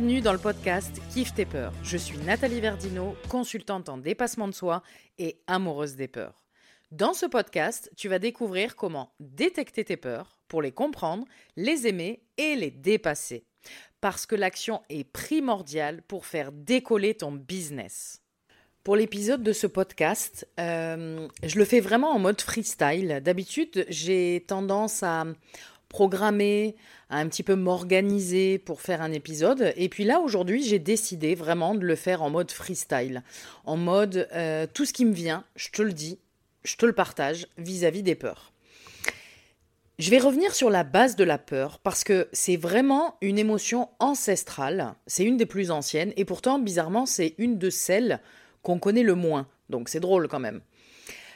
Bienvenue dans le podcast Kiffe tes peurs. Je suis Nathalie Verdino, consultante en dépassement de soi et amoureuse des peurs. Dans ce podcast, tu vas découvrir comment détecter tes peurs pour les comprendre, les aimer et les dépasser. Parce que l'action est primordiale pour faire décoller ton business. Pour l'épisode de ce podcast, euh, je le fais vraiment en mode freestyle. D'habitude, j'ai tendance à programmer, à un petit peu m'organiser pour faire un épisode. Et puis là, aujourd'hui, j'ai décidé vraiment de le faire en mode freestyle. En mode, euh, tout ce qui me vient, je te le dis, je te le partage vis-à-vis des peurs. Je vais revenir sur la base de la peur parce que c'est vraiment une émotion ancestrale, c'est une des plus anciennes et pourtant bizarrement c'est une de celles qu'on connaît le moins. Donc c'est drôle quand même.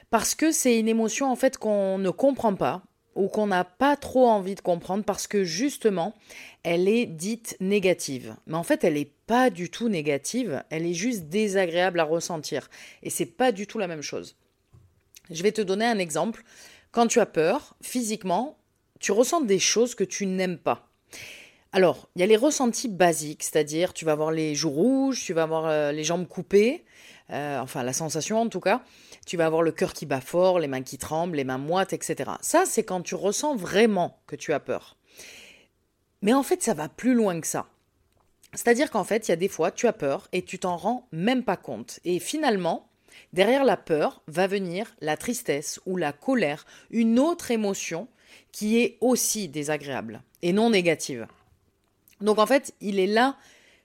Parce que c'est une émotion en fait qu'on ne comprend pas ou qu'on n'a pas trop envie de comprendre parce que justement, elle est dite négative. Mais en fait, elle n'est pas du tout négative, elle est juste désagréable à ressentir. Et c'est pas du tout la même chose. Je vais te donner un exemple. Quand tu as peur, physiquement, tu ressens des choses que tu n'aimes pas. Alors, il y a les ressentis basiques, c'est-à-dire tu vas avoir les joues rouges, tu vas avoir euh, les jambes coupées, euh, enfin la sensation en tout cas, tu vas avoir le cœur qui bat fort, les mains qui tremblent, les mains moites, etc. Ça, c'est quand tu ressens vraiment que tu as peur. Mais en fait, ça va plus loin que ça. C'est-à-dire qu'en fait, il y a des fois, tu as peur et tu t'en rends même pas compte. Et finalement, derrière la peur va venir la tristesse ou la colère, une autre émotion qui est aussi désagréable et non négative. Donc en fait, il est là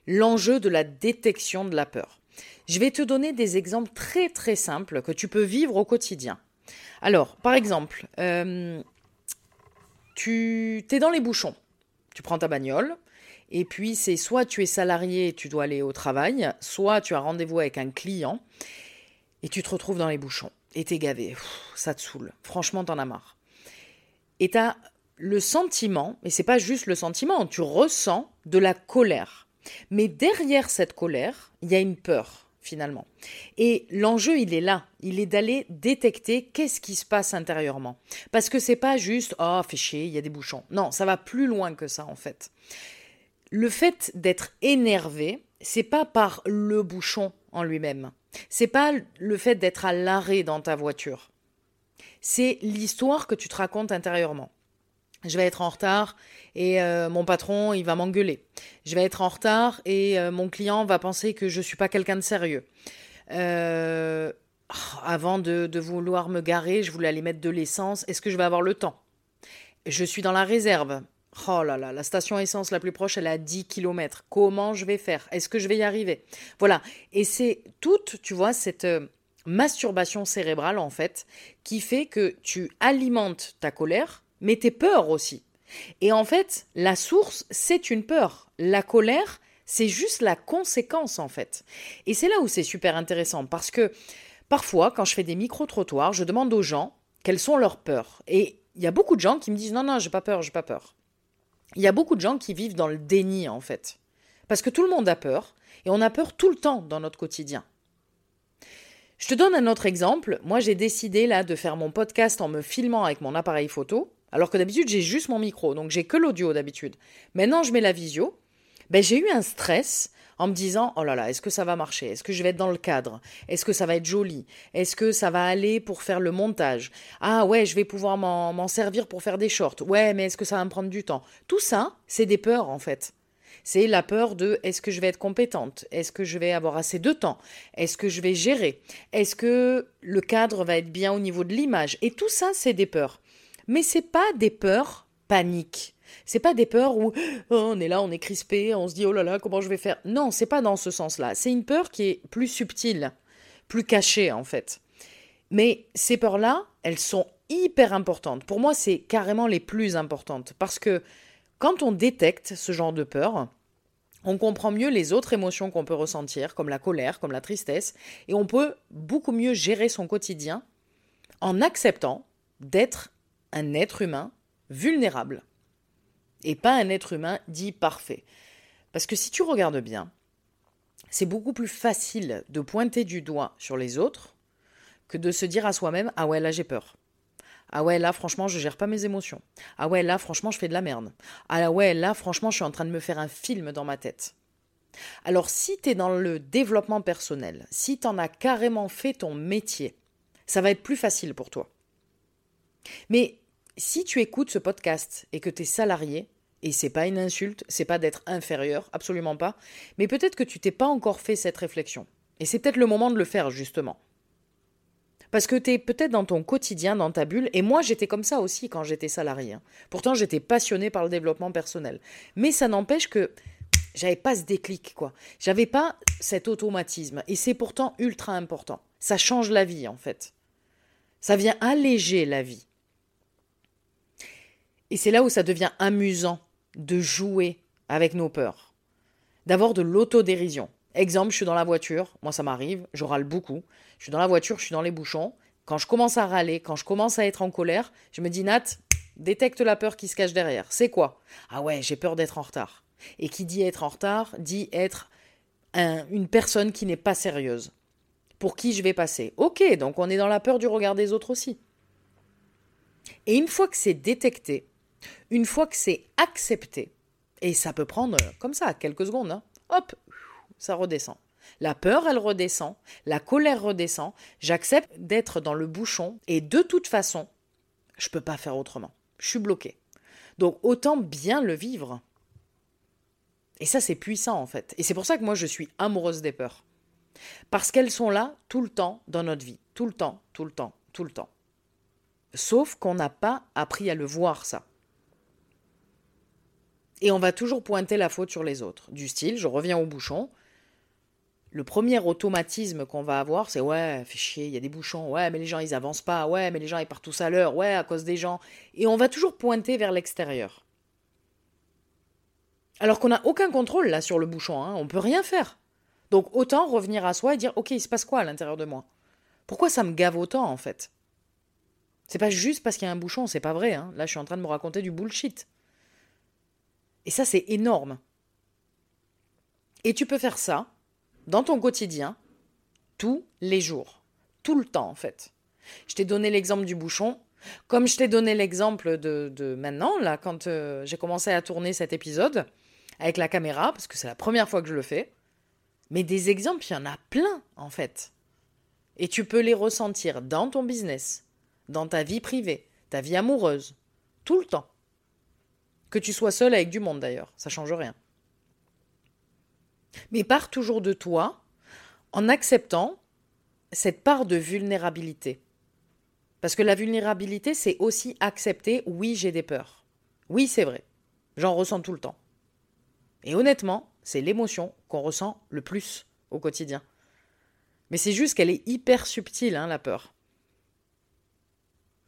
l'enjeu de la détection de la peur. Je vais te donner des exemples très très simples que tu peux vivre au quotidien. Alors, par exemple, euh, tu es dans les bouchons, tu prends ta bagnole, et puis c'est soit tu es salarié, tu dois aller au travail, soit tu as rendez-vous avec un client, et tu te retrouves dans les bouchons, et t'es gavé, ça te saoule, franchement t'en as marre. Et tu as le sentiment, et c'est pas juste le sentiment, tu ressens de la colère. Mais derrière cette colère, il y a une peur finalement. Et l'enjeu, il est là. Il est d'aller détecter qu'est-ce qui se passe intérieurement. Parce que c'est pas juste oh, fais chier, il y a des bouchons. Non, ça va plus loin que ça en fait. Le fait d'être énervé, c'est pas par le bouchon en lui-même. C'est pas le fait d'être à l'arrêt dans ta voiture. C'est l'histoire que tu te racontes intérieurement je vais être en retard et euh, mon patron, il va m'engueuler. Je vais être en retard et euh, mon client va penser que je ne suis pas quelqu'un de sérieux. Euh, avant de, de, vouloir me garer, je voulais aller mettre de l'essence. Est-ce que je vais avoir le temps? Je suis dans la réserve. Oh là là, la station essence la plus proche, elle est à 10 km. Comment je vais faire? Est-ce que je vais y arriver? Voilà. Et c'est toute, tu vois, cette masturbation cérébrale, en fait, qui fait que tu alimentes ta colère, mais tes peurs aussi. Et en fait, la source, c'est une peur. La colère, c'est juste la conséquence, en fait. Et c'est là où c'est super intéressant, parce que parfois, quand je fais des micro-trottoirs, je demande aux gens quelles sont leurs peurs. Et il y a beaucoup de gens qui me disent non, non, j'ai pas peur, j'ai pas peur. Il y a beaucoup de gens qui vivent dans le déni, en fait. Parce que tout le monde a peur, et on a peur tout le temps dans notre quotidien. Je te donne un autre exemple. Moi, j'ai décidé là de faire mon podcast en me filmant avec mon appareil photo. Alors que d'habitude, j'ai juste mon micro, donc j'ai que l'audio d'habitude. Maintenant, je mets la visio. Ben, j'ai eu un stress en me disant oh là là, est-ce que ça va marcher? Est-ce que je vais être dans le cadre? Est-ce que ça va être joli? Est-ce que ça va aller pour faire le montage? Ah ouais, je vais pouvoir m'en servir pour faire des shorts. Ouais, mais est-ce que ça va me prendre du temps Tout ça, c'est des peurs en fait. C'est la peur de est-ce que je vais être compétente? Est-ce que je vais avoir assez de temps? Est-ce que je vais gérer? Est-ce que le cadre va être bien au niveau de l'image? Et tout ça, c'est des peurs. Mais c'est pas des peurs paniques. C'est pas des peurs où oh, on est là, on est crispé, on se dit oh là là, comment je vais faire? Non, c'est pas dans ce sens-là. C'est une peur qui est plus subtile, plus cachée en fait. Mais ces peurs-là, elles sont hyper importantes. Pour moi, c'est carrément les plus importantes parce que quand on détecte ce genre de peur, on comprend mieux les autres émotions qu'on peut ressentir, comme la colère, comme la tristesse, et on peut beaucoup mieux gérer son quotidien en acceptant d'être un être humain vulnérable et pas un être humain dit parfait. Parce que si tu regardes bien, c'est beaucoup plus facile de pointer du doigt sur les autres que de se dire à soi-même Ah ouais, là j'ai peur. Ah ouais, là franchement, je gère pas mes émotions. Ah ouais, là franchement, je fais de la merde. Ah ouais, là franchement, je suis en train de me faire un film dans ma tête. Alors si tu es dans le développement personnel, si tu en as carrément fait ton métier, ça va être plus facile pour toi. Mais si tu écoutes ce podcast et que tu es salarié, et c'est pas une insulte, c'est pas d'être inférieur, absolument pas, mais peut-être que tu t'es pas encore fait cette réflexion. Et c'est peut-être le moment de le faire justement. Parce que tu es peut-être dans ton quotidien, dans ta bulle, et moi j'étais comme ça aussi quand j'étais salarié. Hein. Pourtant j'étais passionné par le développement personnel. Mais ça n'empêche que j'avais pas ce déclic, quoi. J'avais pas cet automatisme. Et c'est pourtant ultra important. Ça change la vie, en fait. Ça vient alléger la vie. Et c'est là où ça devient amusant de jouer avec nos peurs. D'avoir de l'autodérision. Exemple, je suis dans la voiture, moi ça m'arrive, je râle beaucoup. Je suis dans la voiture, je suis dans les bouchons. Quand je commence à râler, quand je commence à être en colère, je me dis Nat, détecte la peur qui se cache derrière. C'est quoi? Ah ouais, j'ai peur d'être en retard. Et qui dit être en retard dit être une personne qui n'est pas sérieuse. Pour qui je vais passer? Ok, donc on est dans la peur du regard des autres aussi. Et une fois que c'est détecté, une fois que c'est accepté, et ça peut prendre comme ça quelques secondes, hein, hop, ça redescend. La peur, elle redescend, la colère redescend, j'accepte d'être dans le bouchon, et de toute façon, je peux pas faire autrement. Je suis bloqué. Donc autant bien le vivre. Et ça, c'est puissant en fait. Et c'est pour ça que moi, je suis amoureuse des peurs. Parce qu'elles sont là tout le temps dans notre vie. Tout le temps, tout le temps, tout le temps. Sauf qu'on n'a pas appris à le voir, ça. Et on va toujours pointer la faute sur les autres. Du style, je reviens au bouchon. Le premier automatisme qu'on va avoir, c'est ouais, fait chier, il y a des bouchons, ouais, mais les gens ils avancent pas, ouais, mais les gens ils partent tous à l'heure, ouais, à cause des gens. Et on va toujours pointer vers l'extérieur. Alors qu'on n'a aucun contrôle là sur le bouchon, hein, on peut rien faire. Donc autant revenir à soi et dire ok, il se passe quoi à l'intérieur de moi? Pourquoi ça me gave autant en fait? C'est pas juste parce qu'il y a un bouchon, c'est pas vrai. Hein. Là, je suis en train de me raconter du bullshit. Et ça, c'est énorme. Et tu peux faire ça dans ton quotidien tous les jours, tout le temps en fait. Je t'ai donné l'exemple du bouchon, comme je t'ai donné l'exemple de, maintenant, là, quand euh, j'ai commencé à tourner cet épisode avec la caméra, parce que c'est la première fois que je le fais. Mais des exemples, il y en a plein, en fait. Et tu peux les ressentir dans ton business, dans ta vie privée, ta vie amoureuse, tout le temps. Que tu sois seul avec du monde d'ailleurs, ça change rien. Mais pars toujours de toi en acceptant cette part de vulnérabilité. Parce que la vulnérabilité, c'est aussi accepter oui, j'ai des peurs. Oui, c'est vrai. J'en ressens tout le temps. Et honnêtement, c'est l'émotion qu'on ressent le plus au quotidien. Mais c'est juste qu'elle est hyper subtile, hein, la peur.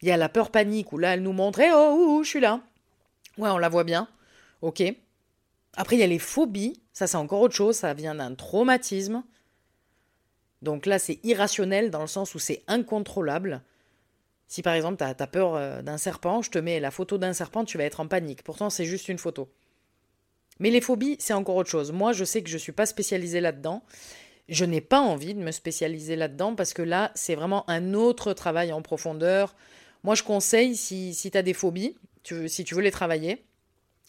Il y a la peur panique où là, elle nous montre eh, oh, je suis là. Ouais, on la voit bien. Ok. Après, il y a les phobies. Ça, c'est encore autre chose. Ça vient d'un traumatisme. Donc là, c'est irrationnel dans le sens où c'est incontrôlable. Si par exemple, tu as, peur euh, d'un serpent, je te mets la photo d'un serpent, tu vas être en panique. Pourtant, c'est juste une photo. Mais les phobies, c'est encore autre chose. Moi, je sais que je ne suis pas spécialisée là-dedans. Je n'ai pas envie de me spécialiser là-dedans parce que là, c'est vraiment un autre travail en profondeur. Moi, je conseille, si, si tu as des phobies, si tu veux les travailler,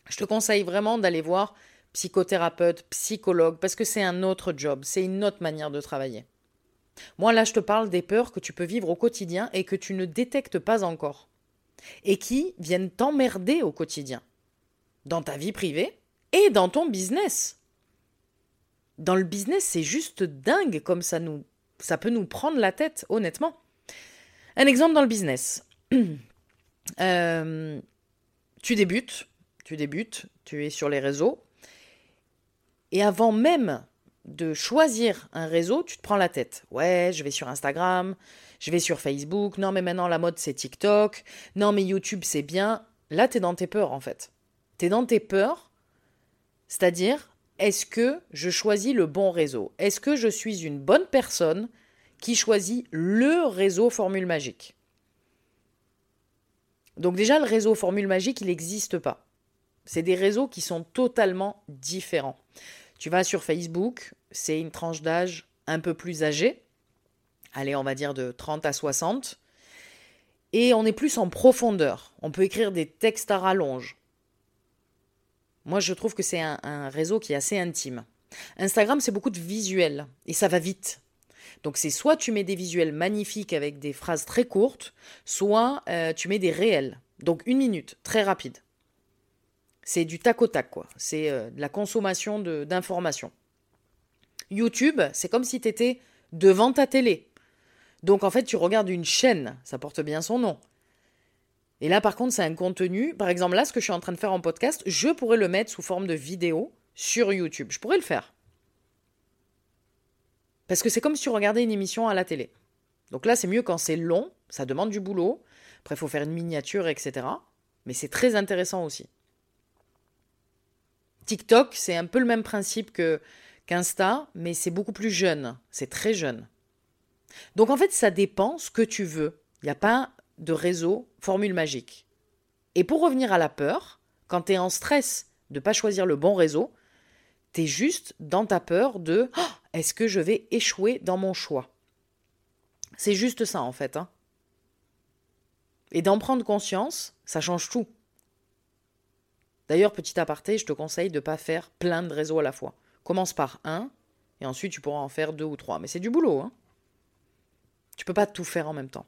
je te conseille vraiment d'aller voir psychothérapeute, psychologue, parce que c'est un autre job, c'est une autre manière de travailler. Moi, là, je te parle des peurs que tu peux vivre au quotidien et que tu ne détectes pas encore, et qui viennent t'emmerder au quotidien, dans ta vie privée, et dans ton business. Dans le business, c'est juste dingue comme ça nous ça peut nous prendre la tête, honnêtement. Un exemple dans le business. Euh, tu débutes, tu débutes, tu es sur les réseaux, et avant même de choisir un réseau, tu te prends la tête. Ouais, je vais sur Instagram, je vais sur Facebook, non mais maintenant la mode c'est TikTok, non mais YouTube c'est bien. Là, tu es dans tes peurs en fait. Tu es dans tes peurs c'est-à-dire, est-ce que je choisis le bon réseau? Est-ce que je suis une bonne personne qui choisit le réseau Formule Magique? Donc déjà, le réseau Formule Magique, il n'existe pas. C'est des réseaux qui sont totalement différents. Tu vas sur Facebook, c'est une tranche d'âge un peu plus âgée, allez, on va dire de 30 à 60, et on est plus en profondeur. On peut écrire des textes à rallonge. Moi, je trouve que c'est un, réseau qui est assez intime. Instagram, c'est beaucoup de visuels et ça va vite. Donc c'est soit tu mets des visuels magnifiques avec des phrases très courtes, soit euh, tu mets des réels. Donc une minute, très rapide. C'est du tac au tac, quoi. C'est euh, de la consommation d'informations. YouTube, c'est comme si tu étais devant ta télé. Donc en fait, tu regardes une chaîne, ça porte bien son nom. Et là, par contre, c'est un contenu. Par exemple, là, ce que je suis en train de faire en podcast, je pourrais le mettre sous forme de vidéo sur YouTube. Je pourrais le faire. Parce que c'est comme si tu regardais une émission à la télé. Donc là, c'est mieux quand c'est long, ça demande du boulot. Après, il faut faire une miniature, etc. Mais c'est très intéressant aussi. TikTok, c'est un peu le même principe que qu'Insta, mais c'est beaucoup plus jeune. C'est très jeune. Donc en fait, ça dépend ce que tu veux. Il n'y a pas de réseau formule magique. Et pour revenir à la peur, quand tu es en stress de ne pas choisir le bon réseau, tu es juste dans ta peur de oh, est-ce que je vais échouer dans mon choix? C'est juste ça en fait. Hein. Et d'en prendre conscience, ça change tout. D'ailleurs, petit aparté, je te conseille de ne pas faire plein de réseaux à la fois. Commence par un, et ensuite tu pourras en faire deux ou trois. Mais c'est du boulot. Hein. Tu peux pas tout faire en même temps.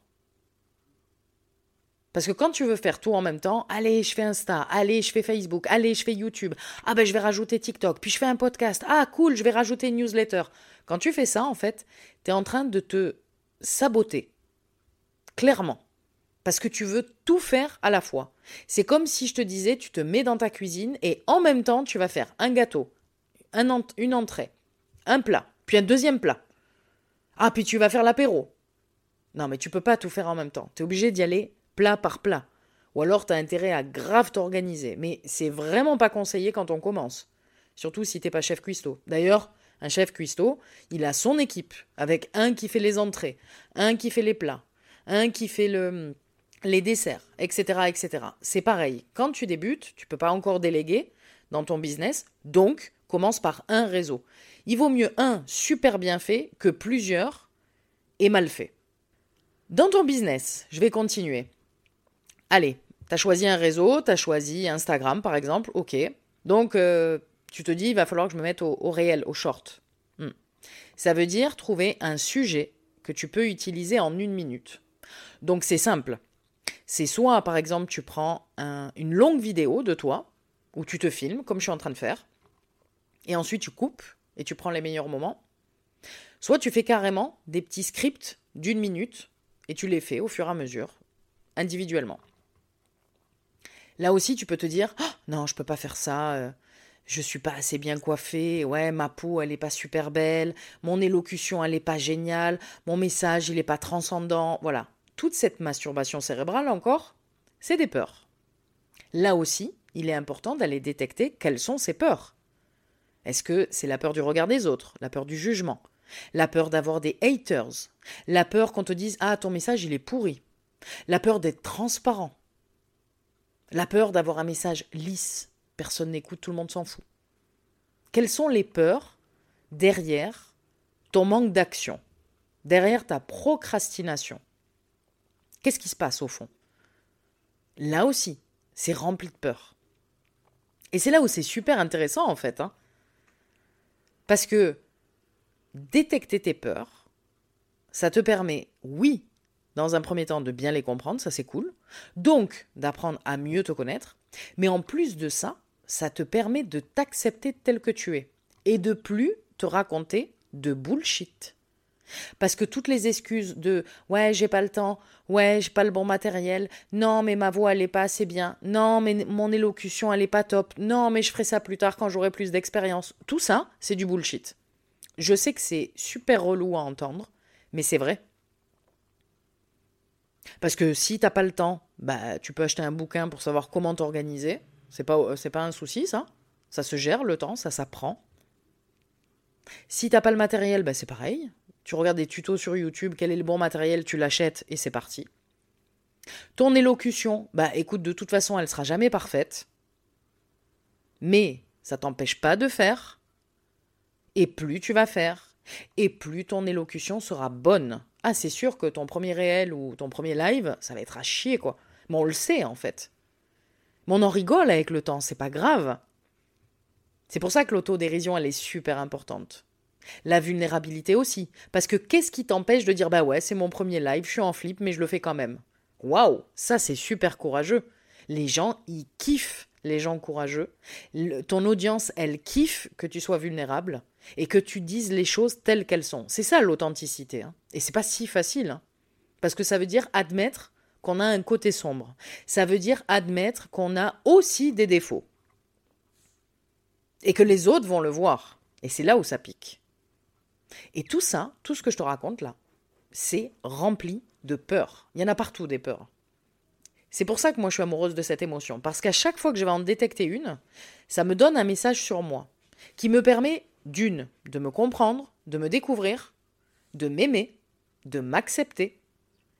Parce que quand tu veux faire tout en même temps, allez, je fais Insta, allez, je fais Facebook, allez, je fais YouTube, ah ben je vais rajouter TikTok, puis je fais un podcast, ah cool, je vais rajouter une newsletter. Quand tu fais ça, en fait, tu es en train de te saboter. Clairement. Parce que tu veux tout faire à la fois. C'est comme si je te disais, tu te mets dans ta cuisine et en même temps, tu vas faire un gâteau, une entrée, un plat, puis un deuxième plat. Ah, puis tu vas faire l'apéro. Non, mais tu peux pas tout faire en même temps. Tu es obligé d'y aller plat par plat. Ou alors tu as intérêt à grave t'organiser. Mais c'est vraiment pas conseillé quand on commence. Surtout si t'es pas chef cuistot. D'ailleurs, un chef cuistot, il a son équipe, avec un qui fait les entrées, un qui fait les plats, un qui fait le, les desserts, etc. etc. C'est pareil. Quand tu débutes, tu peux pas encore déléguer dans ton business, donc commence par un réseau. Il vaut mieux un super bien fait que plusieurs et mal fait. Dans ton business, je vais continuer. Allez, tu as choisi un réseau, tu as choisi Instagram par exemple, ok. Donc euh, tu te dis, il va falloir que je me mette au, réel, au short. Hmm. Ça veut dire trouver un sujet que tu peux utiliser en une minute. Donc c'est simple. C'est soit par exemple tu prends une longue vidéo de toi, où tu te filmes comme je suis en train de faire, et ensuite tu coupes et tu prends les meilleurs moments. Soit tu fais carrément des petits scripts d'une minute et tu les fais au fur et à mesure, individuellement. Là aussi, tu peux te dire oh, non, je peux pas faire ça. Euh, je suis pas assez bien coiffée. Ouais, ma peau, elle est pas super belle. Mon élocution, elle est pas géniale. Mon message, il est pas transcendant. Voilà. Toute cette masturbation cérébrale encore, c'est des peurs. Là aussi, il est important d'aller détecter quelles sont ces peurs. Est-ce que c'est la peur du regard des autres, la peur du jugement, la peur d'avoir des haters, la peur qu'on te dise Ah, ton message, il est pourri, la peur d'être transparent, la peur d'avoir un message lisse, personne n'écoute, tout le monde s'en fout. Quelles sont les peurs derrière ton manque d'action, derrière ta procrastination? Qu'est-ce qui se passe au fond? Là aussi, c'est rempli de peur. Et c'est là où c'est super intéressant en fait. Hein. Parce que détecter tes peurs, ça te permet, oui, dans un premier temps, de bien les comprendre, ça c'est cool. Donc, d'apprendre à mieux te connaître. Mais en plus de ça, ça te permet de t'accepter tel que tu es. Et de plus te raconter de bullshit. Parce que toutes les excuses de ouais, j'ai pas le temps, ouais, j'ai pas le bon matériel, non, mais ma voix elle est pas assez bien, non, mais mon élocution elle est pas top, non, mais je ferai ça plus tard quand j'aurai plus d'expérience. Tout ça, c'est du bullshit. Je sais que c'est super relou à entendre, mais c'est vrai. Parce que si t'as pas le temps, bah tu peux acheter un bouquin pour savoir comment t'organiser. C'est pas c'est pas un souci ça. Ça se gère le temps, ça s'apprend. Si t'as pas le matériel, bah c'est pareil. Tu regardes des tutos sur YouTube, quel est le bon matériel, tu l'achètes et c'est parti. Ton élocution, bah écoute, de toute façon, elle sera jamais parfaite. Mais ça t'empêche pas de faire. Et plus tu vas faire, et plus ton élocution sera bonne. Ah, c'est sûr que ton premier réel ou ton premier live, ça va être à chier, quoi. Mais on le sait, en fait. Mais on en rigole avec le temps, c'est pas grave. C'est pour ça que l'autodérision, elle est super importante. La vulnérabilité aussi. Parce que qu'est-ce qui t'empêche de dire bah ouais, c'est mon premier live, je suis en flip, mais je le fais quand même? Waouh, ça c'est super courageux. Les gens, ils kiffent les gens courageux. ton audience, elle kiffe que tu sois vulnérable et que tu dises les choses telles qu'elles sont. C'est ça l'authenticité. Hein. Et c'est pas si facile. Hein. Parce que ça veut dire admettre qu'on a un côté sombre. Ça veut dire admettre qu'on a aussi des défauts. Et que les autres vont le voir. Et c'est là où ça pique. Et tout ça, tout ce que je te raconte là, c'est rempli de peur. Il y en a partout des peurs. C'est pour ça que moi je suis amoureuse de cette émotion. Parce qu'à chaque fois que je vais en détecter une, ça me donne un message sur moi qui me permet d'une, de me comprendre, de me découvrir, de m'aimer, de m'accepter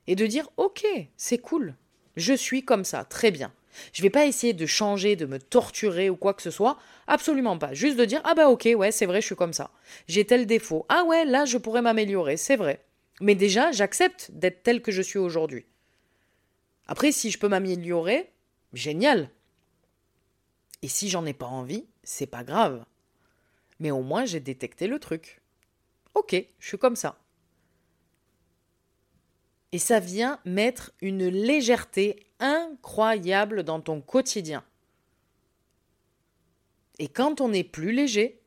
et de dire ok, c'est cool, je suis comme ça, très bien. Je vais pas essayer de changer, de me torturer ou quoi que ce soit, absolument pas. Juste de dire ah bah ok, ouais, c'est vrai, je suis comme ça. J'ai tel défaut. Ah ouais, là je pourrais m'améliorer, c'est vrai. Mais déjà, j'accepte d'être tel que je suis aujourd'hui. Après, si je peux m'améliorer, génial. Et si j'en ai pas envie, c'est pas grave. Mais au moins, j'ai détecté le truc. Ok, je suis comme ça. Et ça vient mettre une légèreté incroyable dans ton quotidien. Et quand on est plus léger,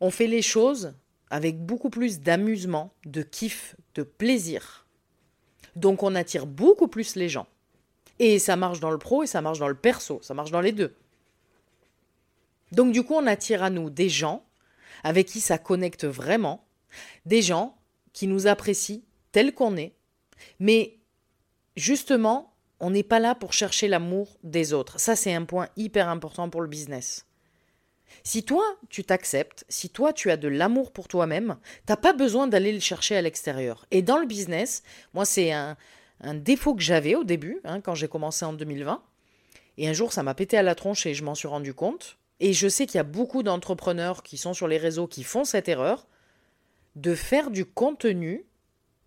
on fait les choses avec beaucoup plus d'amusement, de kiff, de plaisir. Donc on attire beaucoup plus les gens. Et ça marche dans le pro et ça marche dans le perso, ça marche dans les deux. Donc du coup on attire à nous des gens avec qui ça connecte vraiment, des gens qui nous apprécient tels qu'on est, mais justement, on n'est pas là pour chercher l'amour des autres. Ça, c'est un point hyper important pour le business. Si toi, tu t'acceptes, si toi, tu as de l'amour pour toi-même, t'as pas besoin d'aller le chercher à l'extérieur. Et dans le business, moi, c'est un, défaut que j'avais au début, hein, quand j'ai commencé en 2020. Et un jour, ça m'a pété à la tronche et je m'en suis rendu compte. Et je sais qu'il y a beaucoup d'entrepreneurs qui sont sur les réseaux qui font cette erreur de faire du contenu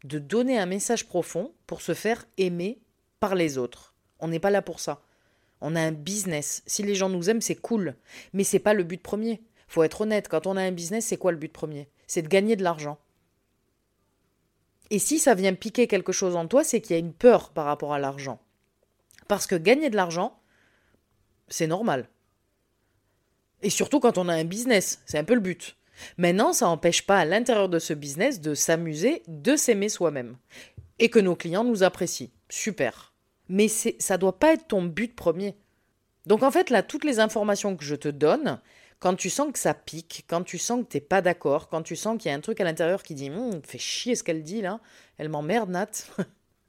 de donner un message profond pour se faire aimer par les autres. On n'est pas là pour ça. On a un business. Si les gens nous aiment, c'est cool. Mais c'est pas le but premier. Faut être honnête, quand on a un business, c'est quoi le but premier? C'est de gagner de l'argent. Et si ça vient piquer quelque chose en toi, c'est qu'il y a une peur par rapport à l'argent. Parce que gagner de l'argent, c'est normal. Et surtout quand on a un business, c'est un peu le but. Maintenant, ça n'empêche pas à l'intérieur de ce business de s'amuser, de s'aimer soi-même. Et que nos clients nous apprécient. Super. Mais ça ne doit pas être ton but premier. Donc en fait, là, toutes les informations que je te donne, quand tu sens que ça pique, quand tu sens que tu n'es pas d'accord, quand tu sens qu'il y a un truc à l'intérieur qui dit hum, fait chier ce qu'elle dit là, elle m'emmerde Nat,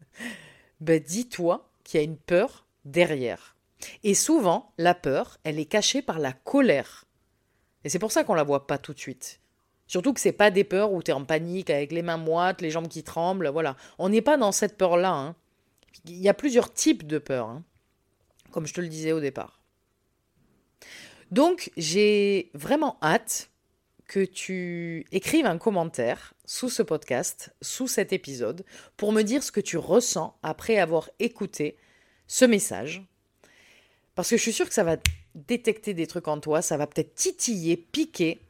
ben dis-toi qu'il y a une peur derrière. Et souvent, la peur, elle est cachée par la colère. Et c'est pour ça qu'on la voit pas tout de suite. Surtout que c'est pas des peurs où tu es en panique avec les mains moites, les jambes qui tremblent, voilà. On n'est pas dans cette peur-là. Hein. Il y a plusieurs types de peurs, hein, comme je te le disais au départ. Donc j'ai vraiment hâte que tu écrives un commentaire sous ce podcast, sous cet épisode, pour me dire ce que tu ressens après avoir écouté ce message. Parce que je suis sûre que ça va détecter des trucs en toi, ça va peut-être titiller, piquer,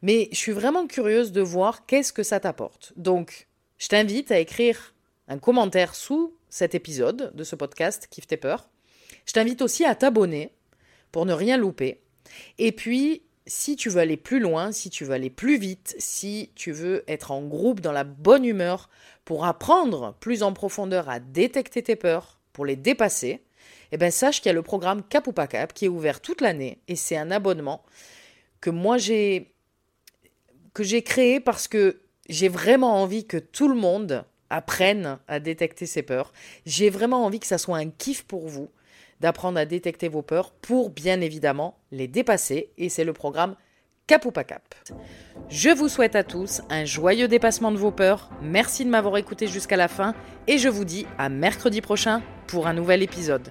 mais je suis vraiment curieuse de voir qu'est-ce que ça t'apporte. Donc, je t'invite à écrire un commentaire sous cet épisode de ce podcast Kiffe tes peurs. Je t'invite aussi à t'abonner pour ne rien louper. Et puis, si tu veux aller plus loin, si tu veux aller plus vite, si tu veux être en groupe dans la bonne humeur pour apprendre plus en profondeur à détecter tes peurs, pour les dépasser, eh ben sache qu'il y a le programme Cap ou pas Cap qui est ouvert toute l'année et c'est un abonnement que moi j'ai que j'ai créé parce que j'ai vraiment envie que tout le monde apprenne à détecter ses peurs. J'ai vraiment envie que ça soit un kiff pour vous d'apprendre à détecter vos peurs pour bien évidemment les dépasser et c'est le programme Cap ou pas Cap. Je vous souhaite à tous un joyeux dépassement de vos peurs. Merci de m'avoir écouté jusqu'à la fin et je vous dis à mercredi prochain pour un nouvel épisode.